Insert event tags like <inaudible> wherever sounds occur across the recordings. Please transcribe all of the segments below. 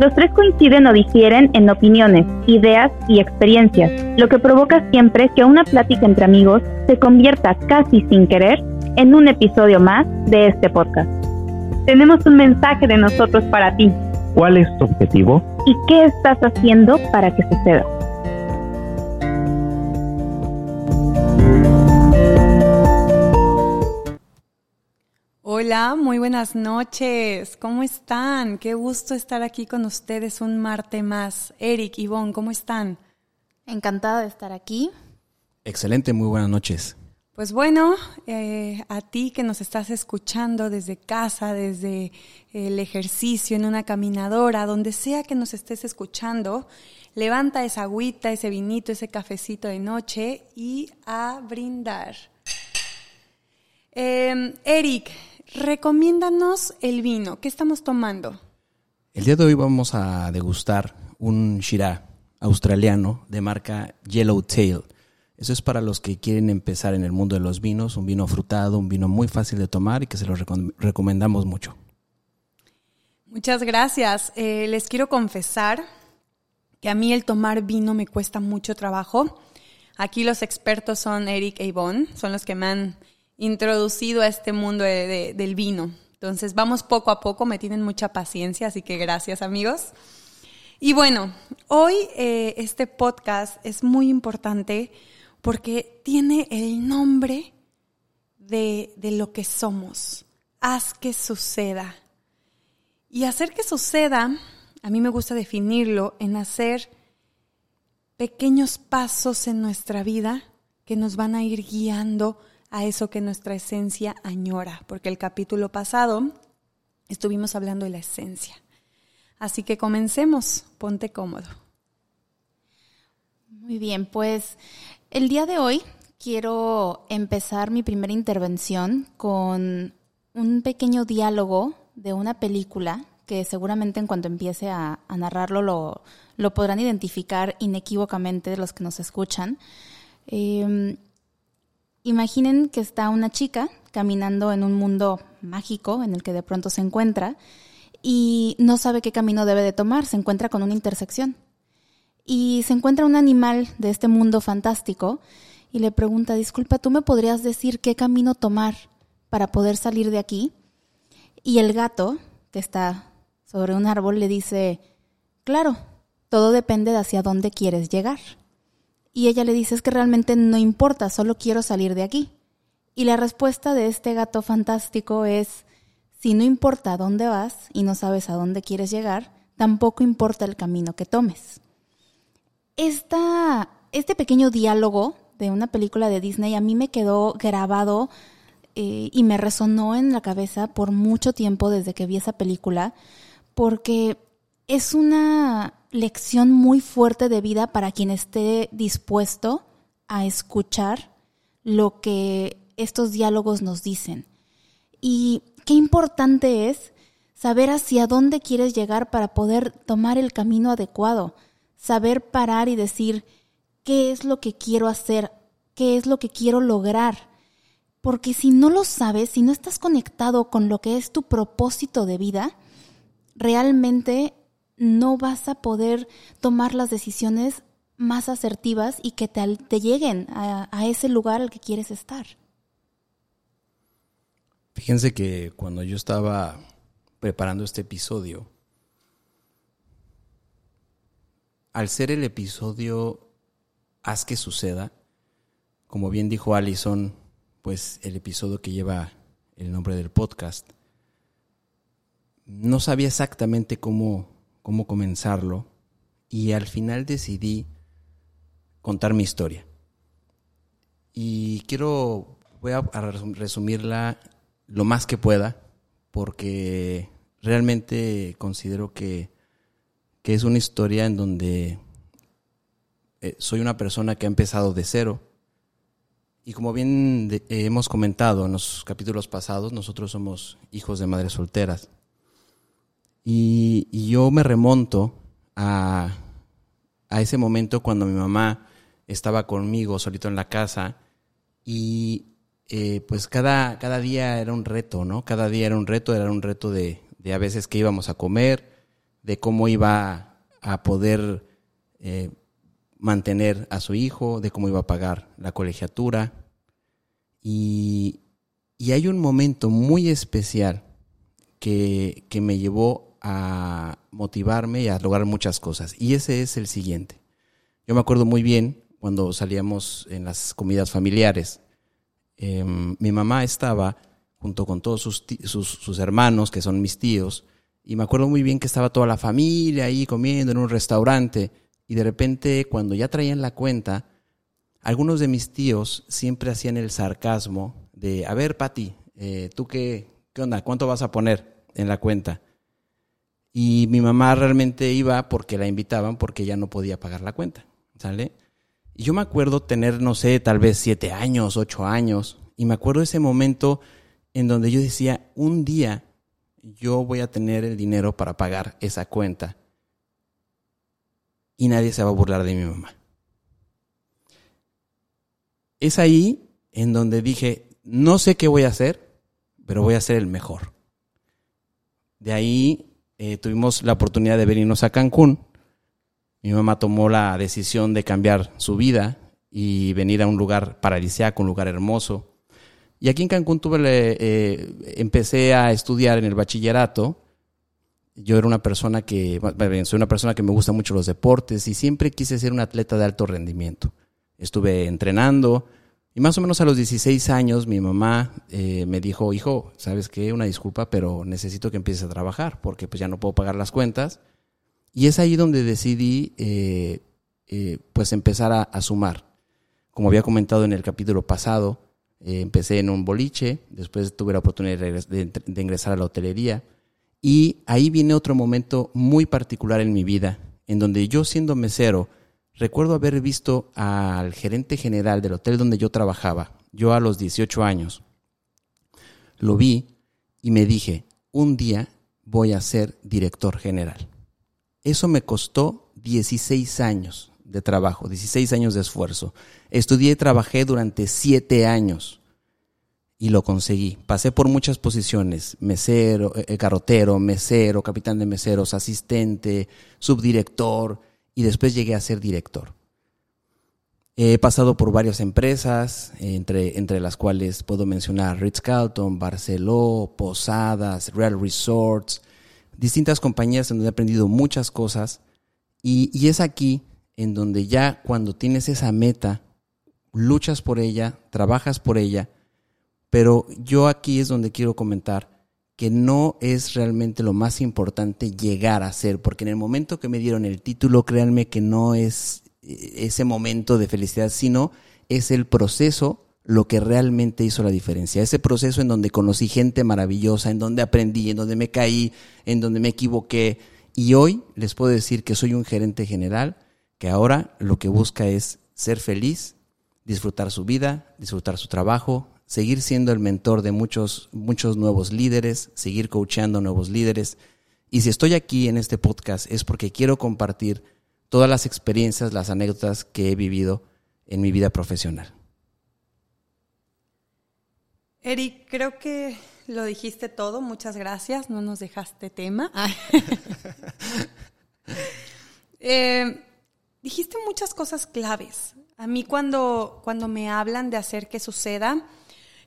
los tres coinciden o difieren en opiniones, ideas y experiencias, lo que provoca siempre que una plática entre amigos se convierta casi sin querer en un episodio más de este podcast. Tenemos un mensaje de nosotros para ti. ¿Cuál es tu objetivo? ¿Y qué estás haciendo para que suceda? Hola, muy buenas noches. ¿Cómo están? Qué gusto estar aquí con ustedes un martes más. Eric, Ivonne, ¿cómo están? Encantada de estar aquí. Excelente, muy buenas noches. Pues bueno, eh, a ti que nos estás escuchando desde casa, desde el ejercicio, en una caminadora, donde sea que nos estés escuchando, levanta esa agüita, ese vinito, ese cafecito de noche y a brindar. Eh, Eric, recomiéndanos el vino. ¿Qué estamos tomando? El día de hoy vamos a degustar un Shiraz australiano de marca Yellowtail. Eso es para los que quieren empezar en el mundo de los vinos, un vino frutado, un vino muy fácil de tomar y que se lo recomendamos mucho. Muchas gracias. Eh, les quiero confesar que a mí el tomar vino me cuesta mucho trabajo. Aquí los expertos son Eric e Yvonne, son los que me han introducido a este mundo del vino. Entonces vamos poco a poco, me tienen mucha paciencia, así que gracias amigos. Y bueno, hoy eh, este podcast es muy importante porque tiene el nombre de, de lo que somos. Haz que suceda. Y hacer que suceda, a mí me gusta definirlo en hacer pequeños pasos en nuestra vida que nos van a ir guiando a eso que nuestra esencia añora, porque el capítulo pasado estuvimos hablando de la esencia. Así que comencemos, ponte cómodo. Muy bien, pues el día de hoy quiero empezar mi primera intervención con un pequeño diálogo de una película que seguramente en cuanto empiece a, narrarlo lo, lo, podrán identificar inequívocamente los que nos escuchan. Eh, Imaginen que está una chica caminando en un mundo mágico en el que de pronto se encuentra y no sabe qué camino debe de tomar, se encuentra con una intersección. Y se encuentra un animal de este mundo fantástico y le pregunta, disculpa, ¿tú me podrías decir qué camino tomar para poder salir de aquí? Y el gato, que está sobre un árbol, le dice, claro, todo depende de hacia dónde quieres llegar. Y ella le dice, es que realmente no importa, solo quiero salir de aquí. Y la respuesta de este gato fantástico es, si no importa a dónde vas y no sabes a dónde quieres llegar, tampoco importa el camino que tomes. Esta, este pequeño diálogo de una película de Disney a mí me quedó grabado eh, y me resonó en la cabeza por mucho tiempo desde que vi esa película, porque es una lección muy fuerte de vida para quien esté dispuesto a escuchar lo que estos diálogos nos dicen. Y qué importante es saber hacia dónde quieres llegar para poder tomar el camino adecuado, saber parar y decir qué es lo que quiero hacer, qué es lo que quiero lograr. Porque si no lo sabes, si no estás conectado con lo que es tu propósito de vida, realmente no vas a poder tomar las decisiones más asertivas y que te, lleguen a, a ese lugar al que quieres estar. Fíjense que cuando yo estaba preparando este episodio, al ser el episodio Haz que suceda, como bien dijo Allison, pues el episodio que lleva el nombre del podcast, no sabía exactamente cómo cómo comenzarlo y al final decidí contar mi historia. Y quiero, voy a resumirla lo más que pueda porque realmente considero que, que es una historia en donde eh, soy una persona que ha empezado de cero. Y como bien hemos comentado en los capítulos pasados, nosotros somos hijos de madres solteras. Y, yo me remonto a, a ese momento cuando mi mamá estaba conmigo solito en la casa y eh, pues cada, cada día era un reto, ¿no? Cada día era un reto, era un reto de, de a veces que íbamos a comer, de cómo iba a poder eh, mantener a su hijo, de cómo iba a pagar la colegiatura. Y, y hay un momento muy especial que, que me llevó a motivarme y a lograr muchas cosas. Y ese es el siguiente. Yo me acuerdo muy bien cuando salíamos en las comidas familiares. Eh, mi mamá estaba junto con todos sus, sus, hermanos, que son mis tíos, y me acuerdo muy bien que estaba toda la familia ahí comiendo en un restaurante, y de repente cuando ya traían la cuenta, algunos de mis tíos siempre hacían el sarcasmo de, a ver, Pati, eh, ¿tú qué, qué onda? ¿Cuánto vas a poner en la cuenta? Y mi mamá realmente iba porque la invitaban porque ya no podía pagar la cuenta, ¿sale? Y yo me acuerdo tener, no sé, tal vez siete años, ocho años, y me acuerdo ese momento en donde yo decía, un día yo voy a tener el dinero para pagar esa cuenta y nadie se va a burlar de mi mamá. Es ahí en donde dije, no sé qué voy a hacer, pero voy a ser el mejor. De ahí eh, tuvimos la oportunidad de venirnos a Cancún. Mi mamá tomó la decisión de cambiar su vida y venir a un lugar paradisíaco, un lugar hermoso. Y aquí en Cancún tuve, eh, empecé a estudiar en el bachillerato. Yo era una persona que, soy una persona que me gusta mucho los deportes y siempre quise ser un atleta de alto rendimiento. Estuve entrenando y más o menos a los 16 años mi mamá eh, me dijo, hijo, ¿sabes qué? Una disculpa, pero necesito que empieces a trabajar porque pues ya no puedo pagar las cuentas. Y es ahí donde decidí eh, eh, pues empezar a, a sumar. Como había comentado en el capítulo pasado, empecé en un boliche, después tuve la oportunidad de, de ingresar a la hotelería y ahí viene otro momento muy particular en mi vida, en donde yo siendo mesero, recuerdo haber visto al gerente general del hotel donde yo trabajaba, yo a los 18 años. Lo vi y me dije, un día voy a ser director general. Eso me costó 16 años de trabajo, 16 años de esfuerzo. Estudié y trabajé durante 7 años y lo conseguí. Pasé por muchas posiciones, mesero, eh, carrotero, mesero, capitán de meseros, asistente, subdirector y después llegué a ser director. He pasado por varias empresas, entre, entre las cuales puedo mencionar Ritz-Carlton, Barceló, Posadas, Real Resorts, distintas compañías en donde he aprendido muchas cosas y, y es aquí en donde ya cuando tienes esa meta, luchas por ella, trabajas por ella, pero yo aquí es donde quiero comentar que no es realmente lo más importante llegar a ser, porque en el momento que me dieron el título, créanme que no es eh, ese momento de felicidad, sino es el proceso lo que realmente hizo la diferencia. Ese proceso en donde conocí gente maravillosa, en donde aprendí, en donde me caí, en donde me equivoqué. Y hoy les puedo decir que soy un gerente general que ahora lo que busca es ser feliz, disfrutar su vida, disfrutar su trabajo, seguir siendo el mentor de muchos, muchos nuevos líderes, seguir coachando nuevos líderes. Y si estoy aquí en este podcast es porque quiero compartir todas las experiencias, las anécdotas que he vivido en mi vida profesional. Eric, creo que lo dijiste todo. Muchas gracias. No nos dejaste tema. <laughs> Eh, dijiste muchas cosas claves. A mí cuando, cuando me hablan de hacer que suceda,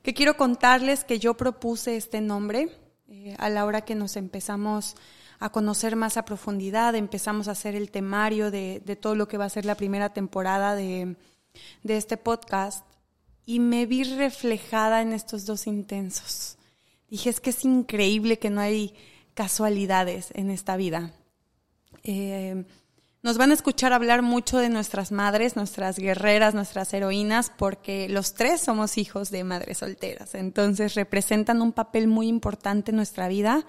que quiero contarles que yo propuse este nombre eh, a la hora que nos empezamos a conocer más a profundidad, empezamos a hacer el temario de, de todo lo que va a ser la primera temporada de, de este podcast y me vi reflejada en estos dos intensos. Dije, es que es increíble que no hay casualidades en esta vida. Eh, nos van a escuchar hablar mucho de nuestras madres, nuestras guerreras, nuestras heroínas, porque los tres somos hijos de madres solteras. Entonces representan un papel muy importante en nuestra vida,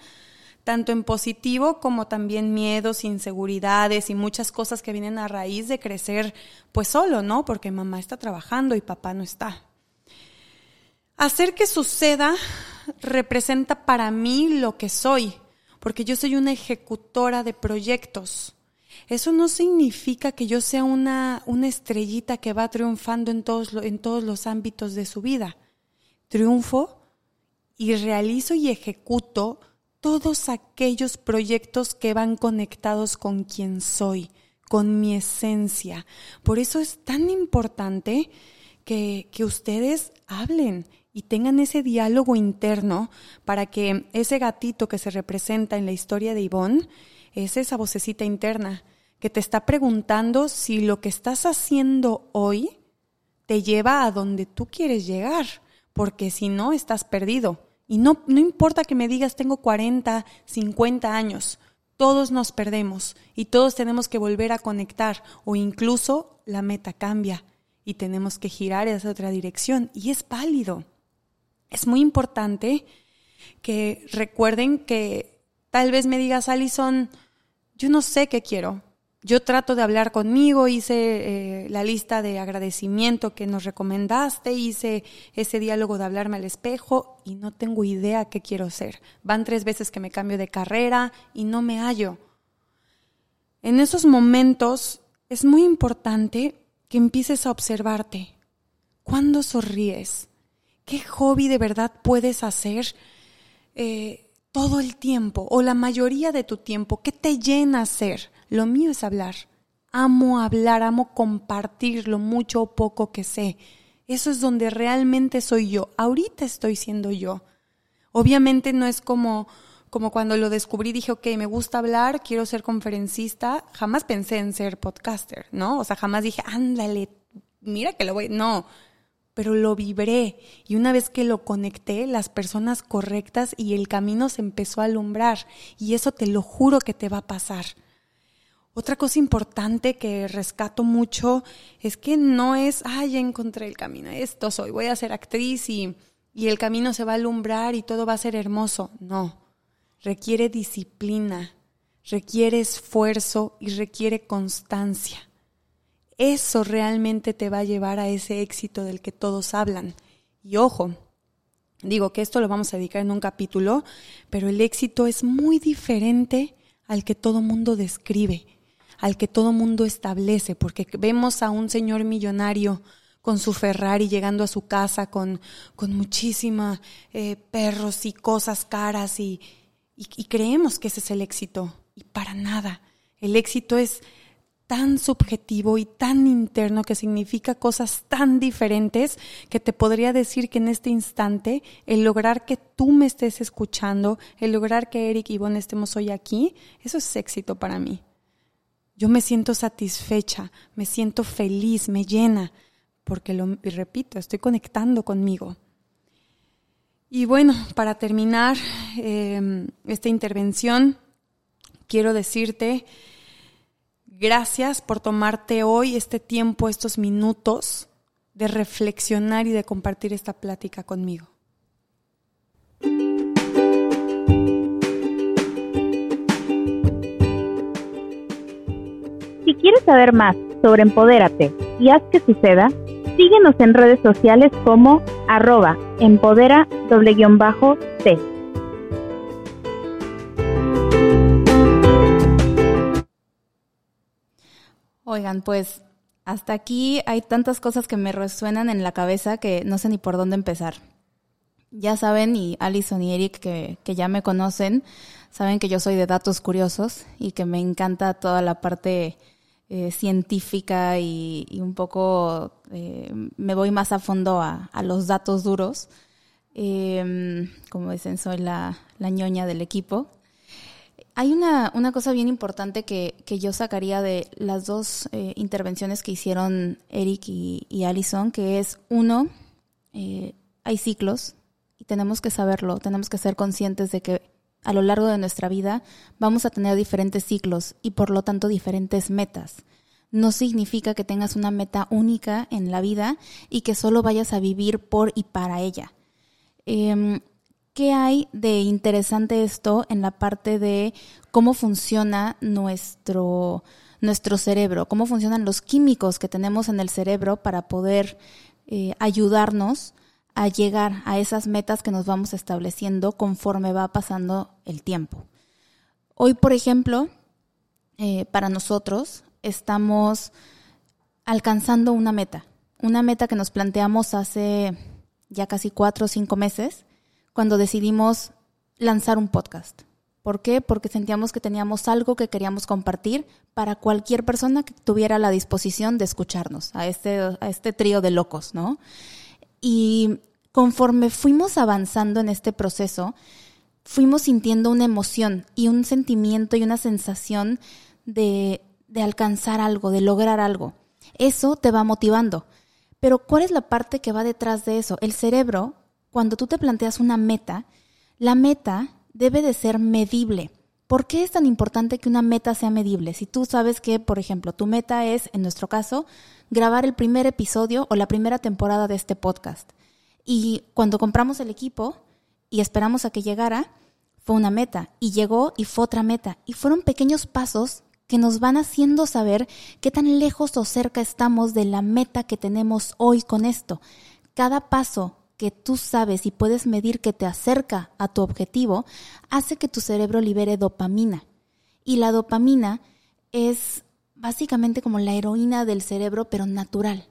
tanto en positivo como también miedos, inseguridades y muchas cosas que vienen a raíz de crecer pues solo, ¿no? Porque mamá está trabajando y papá no está. Hacer que suceda representa para mí lo que soy, porque yo soy una ejecutora de proyectos. Eso no significa que yo sea una, una estrellita que va triunfando en todos, en todos los ámbitos de su vida. Triunfo y realizo y ejecuto todos aquellos proyectos que van conectados con quien soy, con mi esencia. Por eso es tan importante que, que ustedes hablen y tengan ese diálogo interno para que ese gatito que se representa en la historia de Ivonne es esa vocecita interna que te está preguntando si lo que estás haciendo hoy te lleva a donde tú quieres llegar, porque si no, estás perdido. Y no, no importa que me digas tengo 40, 50 años, todos nos perdemos y todos tenemos que volver a conectar o incluso la meta cambia y tenemos que girar esa otra dirección y es válido. Es muy importante que recuerden que tal vez me digas, Alison, yo no sé qué quiero. Yo trato de hablar conmigo, hice eh, la lista de agradecimiento que nos recomendaste, hice ese diálogo de hablarme al espejo y no tengo idea qué quiero ser. Van tres veces que me cambio de carrera y no me hallo. En esos momentos es muy importante que empieces a observarte. ¿Cuándo sonríes? ¿Qué hobby de verdad puedes hacer eh, todo el tiempo o la mayoría de tu tiempo? ¿Qué te llena hacer? Lo mío es hablar. Amo hablar, amo compartir lo mucho o poco que sé. Eso es donde realmente soy yo. Ahorita estoy siendo yo. Obviamente no es como, como cuando lo descubrí, dije, ok, me gusta hablar, quiero ser conferencista. Jamás pensé en ser podcaster, ¿no? O sea, jamás dije, ándale, mira que lo voy. No, pero lo vibré y una vez que lo conecté, las personas correctas y el camino se empezó a alumbrar y eso te lo juro que te va a pasar. Otra cosa importante que rescato mucho es que no es, ah, ya encontré el camino, esto soy, voy a ser actriz y, y el camino se va a alumbrar y todo va a ser hermoso. No, requiere disciplina, requiere esfuerzo y requiere constancia eso realmente te va a llevar a ese éxito del que todos hablan. Y ojo, digo que esto lo vamos a dedicar en un capítulo, pero el éxito es muy diferente al que todo mundo describe, al que todo mundo establece, porque vemos a un señor millonario con su Ferrari llegando a su casa con, con muchísimos eh, perros y cosas caras y, y creemos que ese es el éxito. Y para nada. El éxito es tan subjetivo y tan interno que significa cosas tan diferentes que te podría decir que en este instante el lograr que tú me estés escuchando, el lograr que Eric y Ivonne estemos hoy aquí, eso es éxito para mí. Yo me siento satisfecha, me siento feliz, me llena, porque lo repito, estoy conectando conmigo. Y bueno, para terminar eh, esta intervención, quiero decirte Gracias por tomarte hoy este tiempo, estos minutos de reflexionar y de compartir esta plática conmigo. Si quieres saber más sobre Empodérate y haz que suceda, síguenos en redes sociales como arroba empodera Oigan, pues hasta aquí hay tantas cosas que me resuenan en la cabeza que no sé ni por dónde empezar. Ya saben, y Alison y Eric, que, ya me conocen, saben que yo soy de datos curiosos y que me encanta toda la parte eh, científica y, un poco eh, me voy más a fondo a, los datos duros. Em, como dicen, soy la, la ñoña del equipo. Hay una, una cosa bien importante que, que, yo sacaría de las dos eh, intervenciones que hicieron Eric y, y Allison, que es uno, eh, hay ciclos y tenemos que saberlo, tenemos que ser conscientes de que a lo largo de nuestra vida vamos a tener diferentes ciclos y por lo tanto diferentes metas. No significa que tengas una meta única en la vida y que solo vayas a vivir por y para ella. Em, ¿Qué hay de interesante esto en la parte de cómo funciona nuestro, nuestro cerebro, cómo funcionan los químicos que tenemos en el cerebro para poder eh, ayudarnos a llegar a esas metas que nos vamos estableciendo conforme va pasando el tiempo. Hoy, por ejemplo, eh, para nosotros estamos alcanzando una meta, una meta que nos planteamos hace ya casi cuatro o cinco meses, cuando decidimos lanzar un podcast. ¿Por qué? Porque sentíamos que teníamos algo que queríamos compartir para cualquier persona que tuviera la disposición de escucharnos, a este, a este trío de locos, ¿no? Y conforme fuimos avanzando en este proceso, fuimos sintiendo una emoción y un sentimiento y una sensación de, de alcanzar algo, de lograr algo. Eso te va motivando. Pero ¿cuál es la parte que va detrás de eso? El cerebro, cuando tú te planteas una meta, la meta debe de ser medible. ¿Por qué es tan importante que una meta sea medible? Si tú sabes que, por ejemplo, tu meta es, en nuestro caso, grabar el primer episodio o la primera temporada de este podcast. Y cuando compramos el equipo y esperamos a que llegara, fue una meta. Y llegó y fue otra meta. Y fueron pequeños pasos que nos van haciendo saber qué tan lejos o cerca estamos de la meta que tenemos hoy con esto. Cada paso que tú sabes y puedes medir que te acerca a tu objetivo hace que tu cerebro libere dopamina. Y la dopamina es básicamente como la heroína del cerebro, pero natural.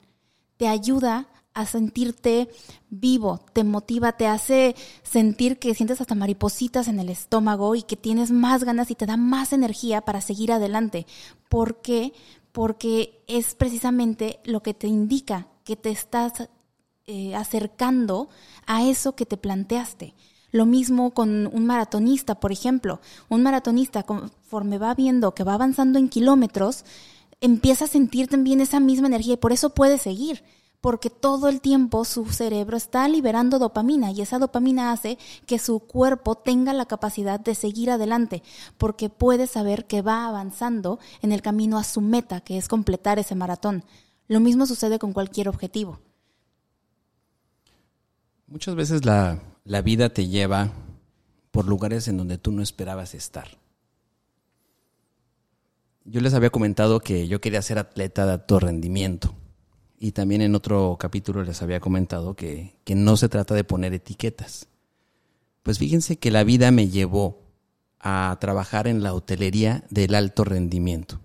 Te ayuda a sentirte vivo, te motiva, te hace sentir que sientes hasta maripositas en el estómago y que tienes más ganas y te da más energía para seguir adelante. ¿Por qué? Porque es precisamente lo que te indica que te estás eh, acercando a eso que te planteaste. Lo mismo con un maratonista, por ejemplo. Un maratonista, conforme va viendo que va avanzando en kilómetros, empieza a sentir también esa misma energía y por eso puede seguir porque todo el tiempo su cerebro está liberando dopamina y esa dopamina hace que su cuerpo tenga la capacidad de seguir adelante, porque puede saber que va avanzando en el camino a su meta, que es completar ese maratón. Lo mismo sucede con cualquier objetivo. Muchas veces la, la vida te lleva por lugares en donde tú no esperabas estar. Yo les había comentado que yo quería ser atleta de alto rendimiento y también en otro capítulo les había comentado que, no se trata de poner etiquetas. Pues fíjense que la vida me llevó a trabajar en la hotelería del alto rendimiento.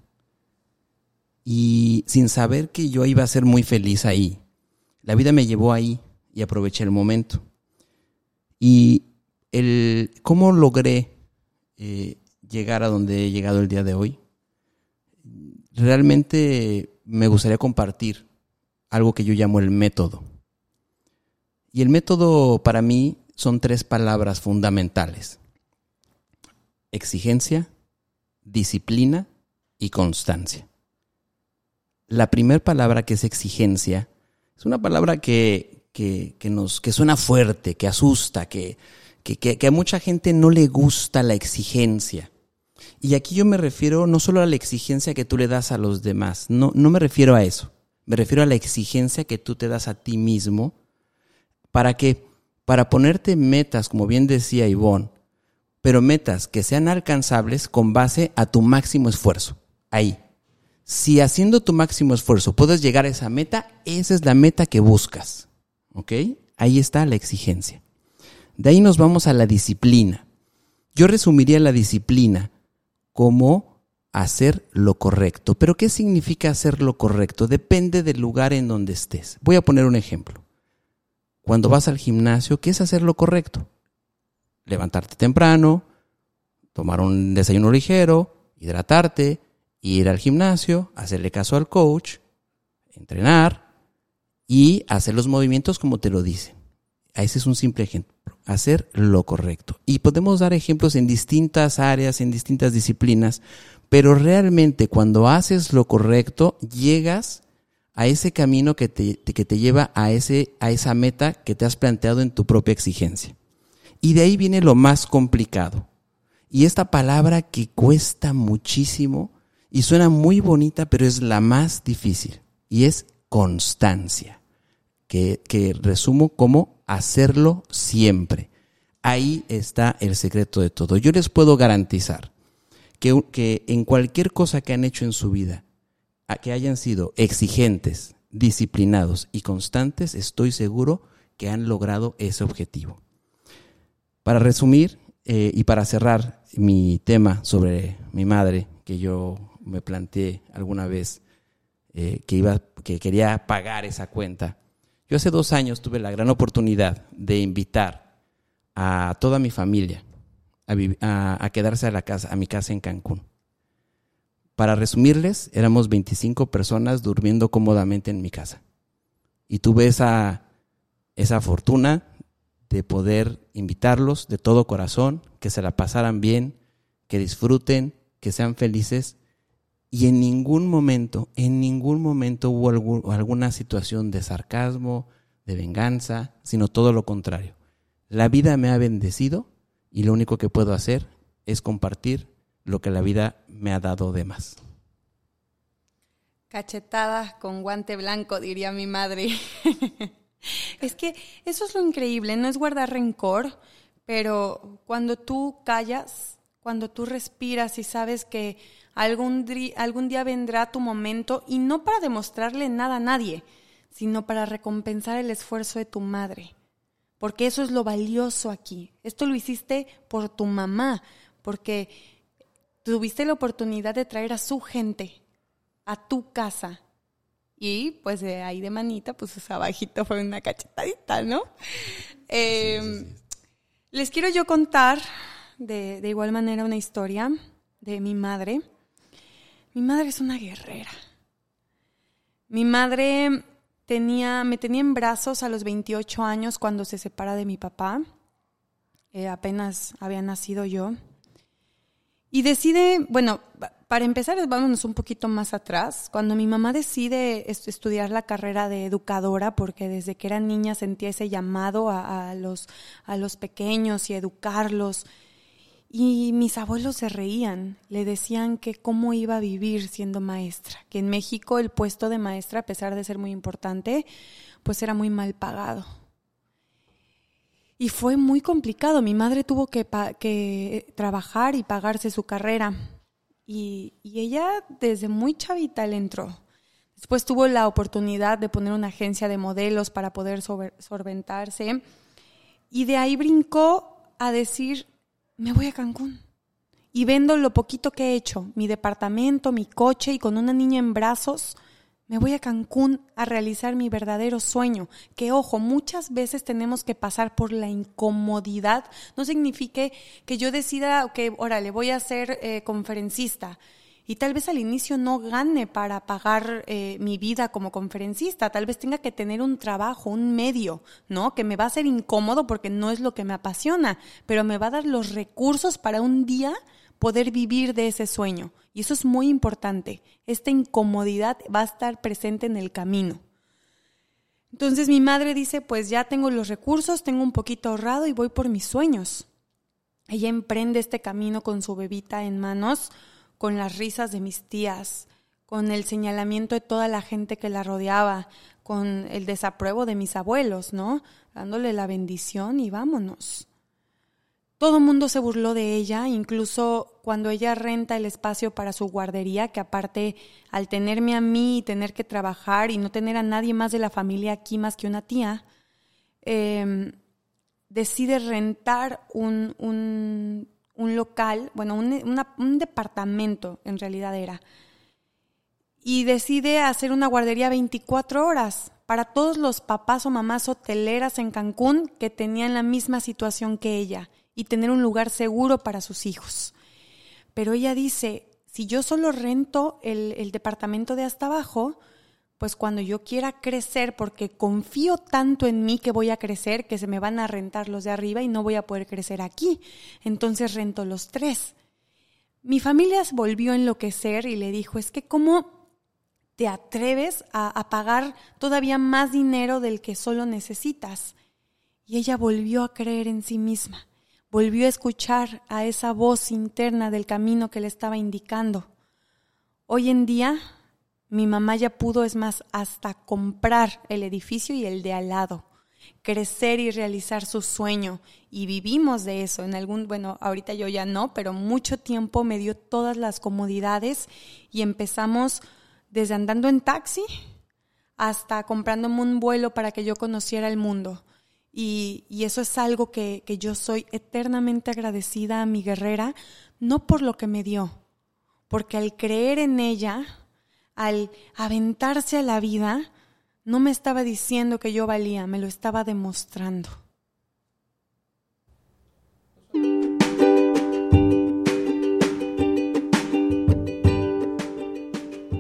Y sin saber que yo iba a ser muy feliz ahí, la vida me llevó ahí y aproveché el momento. Y el cómo logré eh, llegar a donde he llegado el día de hoy, realmente me gustaría compartir algo que yo llamo el método. Y el método para mí son tres palabras fundamentales. Exigencia, disciplina y constancia. La primera palabra que es exigencia es una palabra que, que, nos, que suena fuerte, que asusta, que, que, a mucha gente no le gusta la exigencia. Y aquí yo me refiero no solo a la exigencia que tú le das a los demás, no, no me refiero a eso. Me refiero a la exigencia que tú te das a ti mismo para que, para ponerte metas, como bien decía Ivonne, pero metas que sean alcanzables con base a tu máximo esfuerzo. Ahí. Si haciendo tu máximo esfuerzo puedes llegar a esa meta, esa es la meta que buscas. ¿Ok? Ahí está la exigencia. De ahí nos vamos a la disciplina. Yo resumiría la disciplina como hacer lo correcto. Pero ¿qué significa hacer lo correcto? Depende del lugar en donde estés. Voy a poner un ejemplo. Cuando vas al gimnasio, ¿qué es hacer lo correcto? Levantarte temprano, tomar un desayuno ligero, hidratarte, ir al gimnasio, hacerle caso al coach, entrenar y hacer los movimientos como te lo dicen. Ese es un simple ejemplo. Hacer lo correcto. Y podemos dar ejemplos en distintas áreas, en distintas disciplinas, pero realmente cuando haces lo correcto, llegas a ese camino que te, que te lleva a, ese, a esa meta que te has planteado en tu propia exigencia. Y de ahí viene lo más complicado. Y esta palabra que cuesta muchísimo y suena muy bonita, pero es la más difícil. Y es constancia, que, que resumo como hacerlo siempre. Ahí está el secreto de todo. Yo les puedo garantizar que, que en cualquier cosa que han hecho en su vida, a que hayan sido exigentes, disciplinados y constantes, estoy seguro que han logrado ese objetivo. Para resumir eh, y para cerrar mi tema sobre mi madre, que yo me planteé alguna vez eh, que, iba, que quería pagar esa cuenta, yo hace dos años tuve la gran oportunidad de invitar a toda mi familia a, a quedarse a, la casa, a mi casa en Cancún. Para resumirles, éramos 25 personas durmiendo cómodamente en mi casa. Y tuve esa, esa fortuna de poder invitarlos de todo corazón, que se la pasaran bien, que disfruten, que sean felices. Y en ningún momento, en ningún momento hubo alguna situación de sarcasmo, de venganza, sino todo lo contrario. La vida me ha bendecido y lo único que puedo hacer es compartir lo que la vida me ha dado de más. Cachetadas con guante blanco, diría mi madre. <laughs> es que eso es lo increíble, no es guardar rencor, pero cuando tú callas, cuando tú respiras y sabes que algún, algún día vendrá tu momento, y no para demostrarle nada a nadie, sino para recompensar el esfuerzo de tu madre. Porque eso es lo valioso aquí. Esto lo hiciste por tu mamá, porque tuviste la oportunidad de traer a su gente a tu casa. Y pues de ahí de manita, pues abajito fue una cachetadita, ¿no? Em, les quiero yo contar de, de igual manera una historia de mi madre. Mi madre es una guerrera. Mi madre tenía, me tenía en brazos a los 28 años cuando se separa de mi papá. Eh, apenas había nacido yo. Y decide, bueno, para empezar, vámonos un poquito más atrás. Cuando mi mamá decide estudiar la carrera de educadora, porque desde que era niña sentía ese llamado a, los, a los pequeños y educarlos, y mis abuelos se reían, le decían que cómo iba a vivir siendo maestra, que en México el puesto de maestra, a pesar de ser muy importante, pues era muy mal pagado. Y fue muy complicado. Mi madre tuvo que, que trabajar y pagarse su carrera. Y, ella desde muy chavita le entró. Después tuvo la oportunidad de poner una agencia de modelos para poder solventarse. Y de ahí brincó a decir, me voy a Cancún. Y vendo lo poquito que he hecho, mi departamento, mi coche y con una niña en brazos, me voy a Cancún a realizar mi verdadero sueño. Que ojo, muchas veces tenemos que pasar por la incomodidad. No signifique que yo decida que, órale, voy a ser eh, conferencista. Y tal vez al inicio no gane para pagar eh, mi vida como conferencista. Tal vez tenga que tener un trabajo, un medio, ¿no? Que me va a ser incómodo porque no es lo que me apasiona, pero me va a dar los recursos para un día poder vivir de ese sueño. Y eso es muy importante. Esta incomodidad va a estar presente en el camino. Entonces mi madre dice, pues ya tengo los recursos, tengo un poquito ahorrado y voy por mis sueños. Ella emprende este camino con su bebita en manos, con las risas de mis tías, con el señalamiento de toda la gente que la rodeaba, con el desapruebo de mis abuelos, ¿no? Dándole la bendición y vámonos. Todo el mundo se burló de ella, incluso cuando ella renta el espacio para su guardería, que aparte al tenerme a mí y tener que trabajar y no tener a nadie más de la familia aquí más que una tía, em, decide rentar un, un, un local, bueno, un, un departamento en realidad era, y decide hacer una guardería 24 horas para todos los papás o mamás hoteleras en Cancún que tenían la misma situación que ella y tener un lugar seguro para sus hijos. Pero ella dice, si yo solo rento el, departamento de hasta abajo, pues cuando yo quiera crecer, porque confío tanto en mí que voy a crecer, que se me van a rentar los de arriba y no voy a poder crecer aquí. Entonces rento los tres. Mi familia volvió a enloquecer y le dijo, es que cómo te atreves a, a pagar todavía más dinero del que solo necesitas. Y ella volvió a creer en sí misma volvió a escuchar a esa voz interna del camino que le estaba indicando. Hoy en día, mi mamá ya pudo, es más, hasta comprar el edificio y el de al lado. crecer y realizar su sueño. Y vivimos de eso. En algún, bueno, ahorita yo ya no, pero mucho tiempo me dio todas las comodidades y empezamos desde andando en taxi hasta comprándome un vuelo para que yo conociera el mundo. Y, eso es algo que, que yo soy eternamente agradecida a mi guerrera, no por lo que me dio, porque al creer en ella, al aventarse a la vida, no me estaba diciendo que yo valía, me lo estaba demostrando.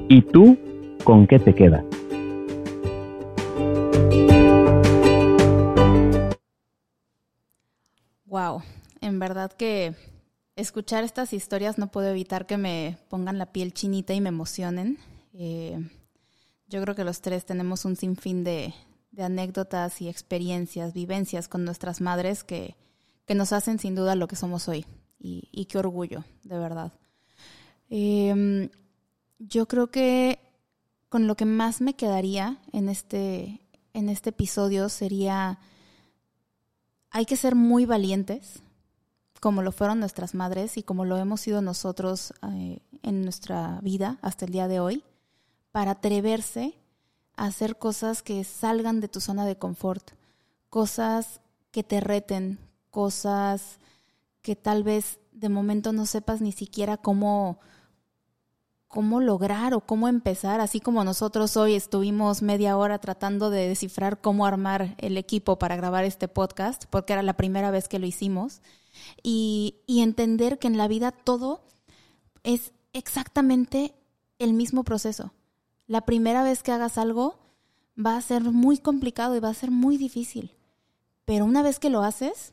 ¿Y tú con qué te quedas? Wow, en verdad que escuchar estas historias no puedo evitar que me pongan la piel chinita y me emocionen. Eh, yo creo que los tres tenemos un sinfín de, anécdotas y experiencias, vivencias con nuestras madres que, nos hacen sin duda lo que somos hoy. Y, qué orgullo, de verdad. Em, yo creo que con lo que más me quedaría en este, en este episodio sería hay que ser muy valientes, como lo fueron nuestras madres y como lo hemos sido nosotros eh, en nuestra vida hasta el día de hoy, para atreverse a hacer cosas que salgan de tu zona de confort, cosas que te reten, cosas que tal vez de momento no sepas ni siquiera cómo cómo lograr o cómo empezar, así como nosotros hoy estuvimos media hora tratando de descifrar cómo armar el equipo para grabar este podcast, porque era la primera vez que lo hicimos, y, y entender que en la vida todo es exactamente el mismo proceso. La primera vez que hagas algo va a ser muy complicado y va a ser muy difícil, pero una vez que lo haces,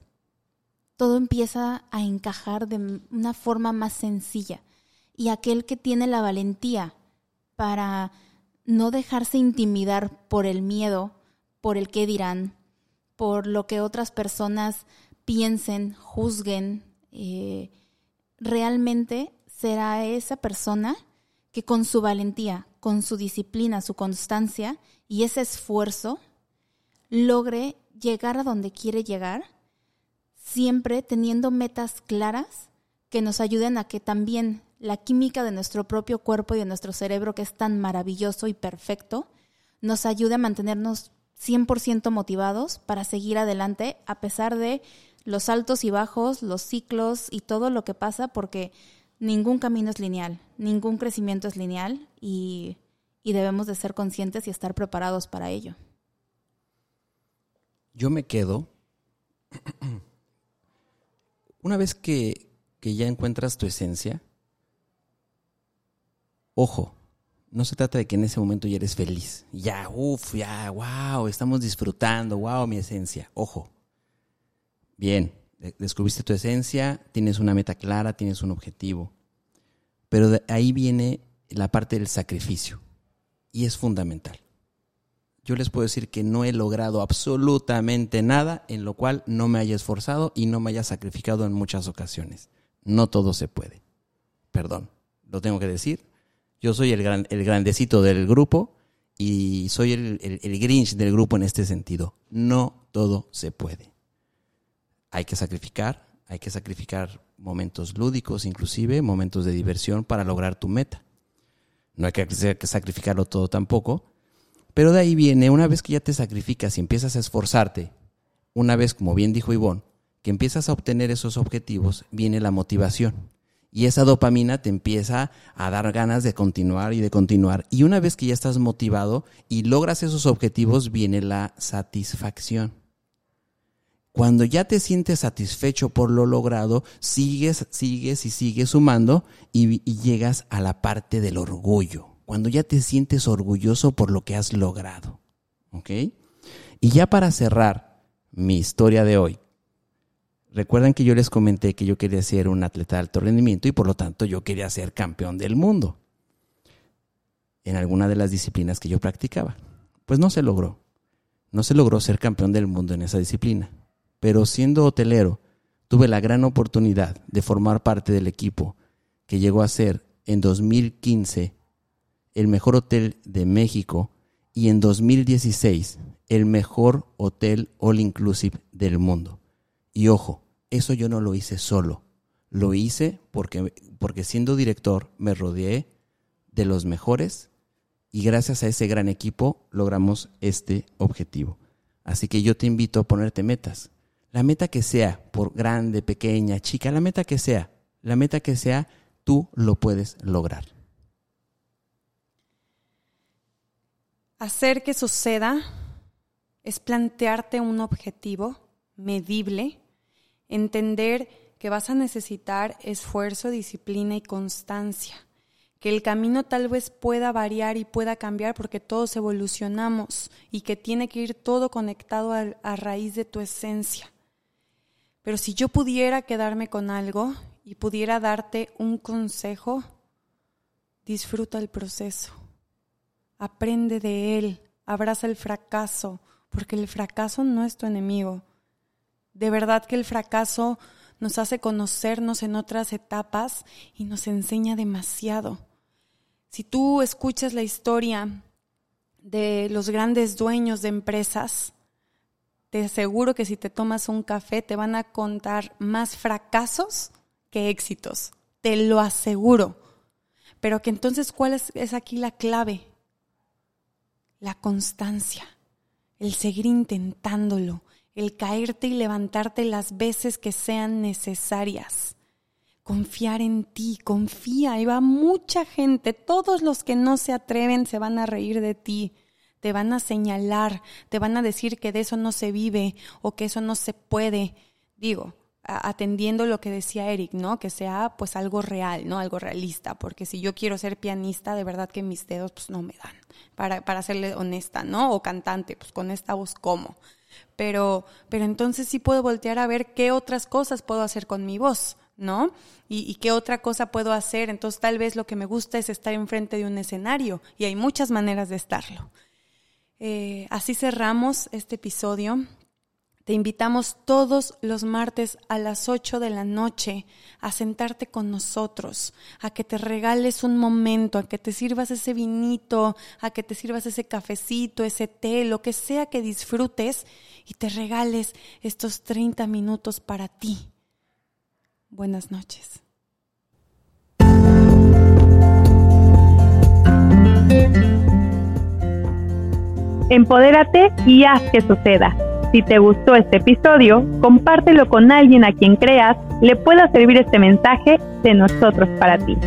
todo empieza a encajar de una forma más sencilla. Y aquel que tiene la valentía para no dejarse intimidar por el miedo, por el qué dirán, por lo que otras personas piensen, juzguen, eh, realmente será esa persona que con su valentía, con su disciplina, su constancia y ese esfuerzo logre llegar a donde quiere llegar, siempre teniendo metas claras que nos ayuden a que también la química de nuestro propio cuerpo y de nuestro cerebro, que es tan maravilloso y perfecto, nos ayude a mantenernos 100% motivados para seguir adelante a pesar de los altos y bajos, los ciclos y todo lo que pasa, porque ningún camino es lineal, ningún crecimiento es lineal y, debemos de ser conscientes y estar preparados para ello. Yo me quedo, una vez que, que ya encuentras tu esencia, Ojo, no se trata de que en ese momento ya eres feliz. Ya, uff, ya, wow, estamos disfrutando, wow, mi esencia. Ojo. Bien, descubriste tu esencia, tienes una meta clara, tienes un objetivo. Pero de ahí viene la parte del sacrificio. Y es fundamental. Yo les puedo decir que no he logrado absolutamente nada en lo cual no me haya esforzado y no me haya sacrificado en muchas ocasiones. No todo se puede. Perdón, lo tengo que decir yo soy el, gran, el grandecito del grupo y soy el, el, Grinch del grupo en este sentido. No todo se puede. Hay que sacrificar, hay que sacrificar momentos lúdicos, inclusive momentos de diversión para lograr tu meta. No hay que sacrificarlo todo tampoco, pero de ahí viene, una vez que ya te sacrificas y empiezas a esforzarte, una vez, como bien dijo Ivonne, que empiezas a obtener esos objetivos, viene la motivación y esa dopamina te empieza a dar ganas de continuar y de continuar. Y una vez que ya estás motivado y logras esos objetivos, viene la satisfacción. Cuando ya te sientes satisfecho por lo logrado, sigues, sigues y sigues sumando y, llegas a la parte del orgullo. Cuando ya te sientes orgulloso por lo que has logrado. ¿Ok? Y ya para cerrar mi historia de hoy, Recuerdan que yo les comenté que yo quería ser un atleta de alto rendimiento y por lo tanto yo quería ser campeón del mundo en alguna de las disciplinas que yo practicaba. Pues no se logró. No se logró ser campeón del mundo en esa disciplina. Pero siendo hotelero, tuve la gran oportunidad de formar parte del equipo que llegó a ser en 2015 el mejor hotel de México y en 2016 el mejor hotel all inclusive del mundo. Y ojo, eso yo no lo hice solo. Lo hice porque, porque siendo director me rodeé de los mejores y gracias a ese gran equipo logramos este objetivo. Así que yo te invito a ponerte metas. La meta que sea, por grande, pequeña, chica, la meta que sea, la meta que sea, tú lo puedes lograr. Hacer que suceda es plantearte un objetivo medible, entender que vas a necesitar esfuerzo, disciplina y constancia, que el camino tal vez pueda variar y pueda cambiar porque todos evolucionamos y que tiene que ir todo conectado a, a raíz de tu esencia. Pero si yo pudiera quedarme con algo y pudiera darte un consejo, disfruta el proceso aprende de él, abraza el fracaso, porque el fracaso no es tu enemigo. De verdad que el fracaso nos hace conocernos en otras etapas y nos enseña demasiado. Si tú escuchas la historia de los grandes dueños de empresas, te aseguro que si te tomas un café te van a contar más fracasos que éxitos. Te lo aseguro. Pero que entonces, ¿cuál es, es aquí la clave? la constancia, el seguir intentándolo, el caerte y levantarte las veces que sean necesarias. Confiar en ti, confía, y va mucha gente, todos los que no se atreven se van a reír de ti, te van a señalar, te van a decir que de eso no se vive o que eso no se puede. Digo, atendiendo lo que decía Eric, ¿no? Que sea pues algo real, ¿no? Algo realista, porque si yo quiero ser pianista, de verdad que mis dedos pues no me dan, para, para serle honesta, ¿no? O cantante, pues con esta voz cómo. Pero, pero entonces sí puedo voltear a ver qué otras cosas puedo hacer con mi voz, ¿no? Y, y, qué otra cosa puedo hacer. Entonces tal vez lo que me gusta es estar enfrente de un escenario y hay muchas maneras de estarlo. Eh, así cerramos este episodio. Te invitamos todos los martes a las 8 de la noche a sentarte con nosotros, a que te regales un momento, a que te sirvas ese vinito, a que te sirvas ese cafecito, ese té, lo que sea que disfrutes y te regales estos 30 minutos para ti. Buenas noches. Empodérate y haz que suceda. Si te gustó este episodio, compártelo con alguien a quien creas le pueda servir este mensaje de nosotros para ti.